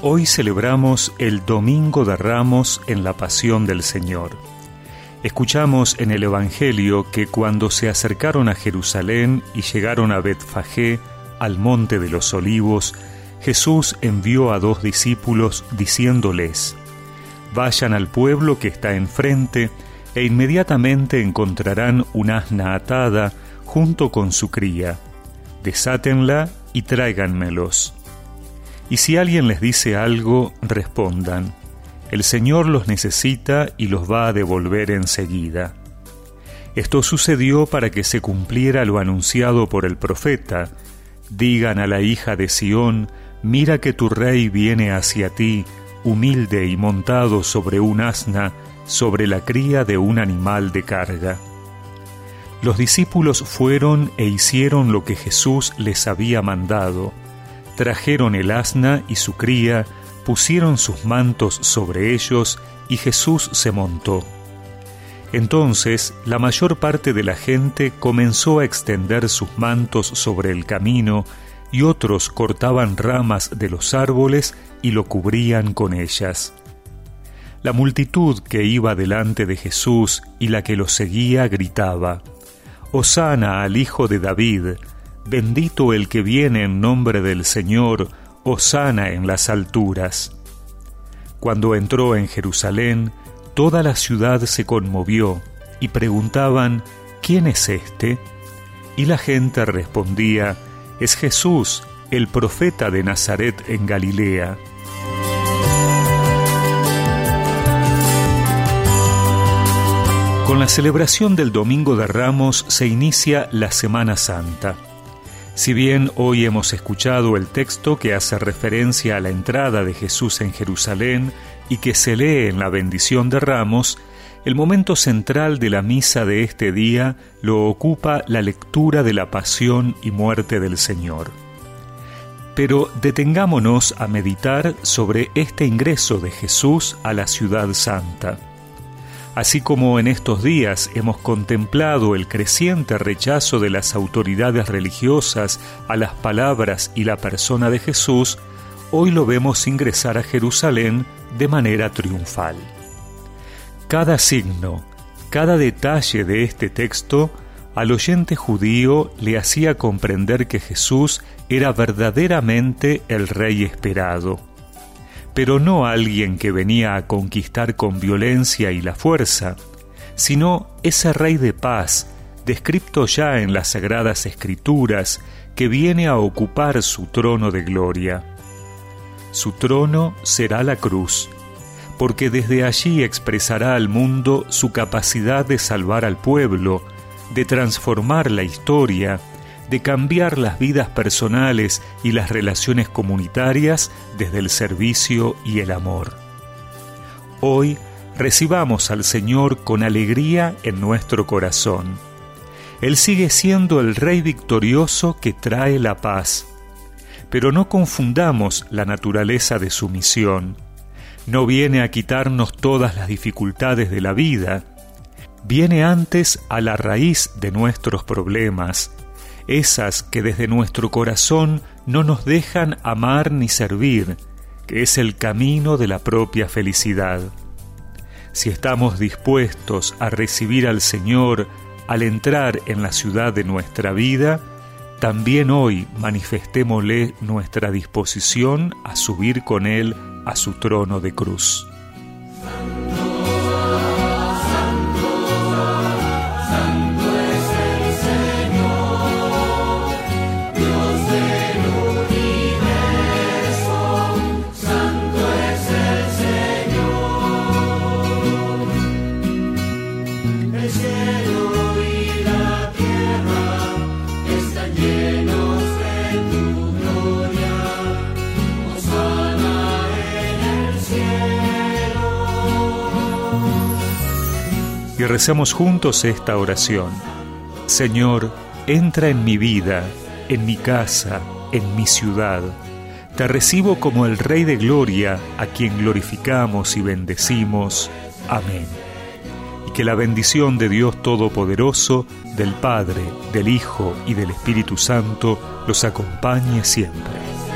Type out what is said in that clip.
Hoy celebramos el Domingo de Ramos en la Pasión del Señor. Escuchamos en el Evangelio que cuando se acercaron a Jerusalén y llegaron a Betfagé, al monte de los olivos, Jesús envió a dos discípulos diciéndoles, Vayan al pueblo que está enfrente, e inmediatamente encontrarán un asna atada junto con su cría. Desátenla y tráiganmelos. Y si alguien les dice algo, respondan, el Señor los necesita y los va a devolver enseguida. Esto sucedió para que se cumpliera lo anunciado por el profeta. Digan a la hija de Sión, mira que tu rey viene hacia ti, humilde y montado sobre un asna, sobre la cría de un animal de carga. Los discípulos fueron e hicieron lo que Jesús les había mandado trajeron el asna y su cría, pusieron sus mantos sobre ellos, y Jesús se montó. Entonces la mayor parte de la gente comenzó a extender sus mantos sobre el camino, y otros cortaban ramas de los árboles y lo cubrían con ellas. La multitud que iba delante de Jesús y la que lo seguía gritaba, Hosana al Hijo de David, Bendito el que viene en nombre del Señor, sana en las alturas. Cuando entró en Jerusalén, toda la ciudad se conmovió y preguntaban, ¿quién es este? Y la gente respondía, es Jesús, el profeta de Nazaret en Galilea. Con la celebración del Domingo de Ramos se inicia la Semana Santa. Si bien hoy hemos escuchado el texto que hace referencia a la entrada de Jesús en Jerusalén y que se lee en la bendición de ramos, el momento central de la misa de este día lo ocupa la lectura de la pasión y muerte del Señor. Pero detengámonos a meditar sobre este ingreso de Jesús a la ciudad santa. Así como en estos días hemos contemplado el creciente rechazo de las autoridades religiosas a las palabras y la persona de Jesús, hoy lo vemos ingresar a Jerusalén de manera triunfal. Cada signo, cada detalle de este texto al oyente judío le hacía comprender que Jesús era verdaderamente el rey esperado pero no alguien que venía a conquistar con violencia y la fuerza, sino ese rey de paz, descrito ya en las sagradas escrituras, que viene a ocupar su trono de gloria. Su trono será la cruz, porque desde allí expresará al mundo su capacidad de salvar al pueblo, de transformar la historia, de cambiar las vidas personales y las relaciones comunitarias desde el servicio y el amor. Hoy recibamos al Señor con alegría en nuestro corazón. Él sigue siendo el Rey victorioso que trae la paz. Pero no confundamos la naturaleza de su misión. No viene a quitarnos todas las dificultades de la vida. Viene antes a la raíz de nuestros problemas, esas que desde nuestro corazón no nos dejan amar ni servir, que es el camino de la propia felicidad. Si estamos dispuestos a recibir al Señor al entrar en la ciudad de nuestra vida, también hoy manifestémosle nuestra disposición a subir con Él a su trono de cruz. Y recemos juntos esta oración. Señor, entra en mi vida, en mi casa, en mi ciudad. Te recibo como el Rey de Gloria, a quien glorificamos y bendecimos. Amén. Y que la bendición de Dios Todopoderoso, del Padre, del Hijo y del Espíritu Santo los acompañe siempre.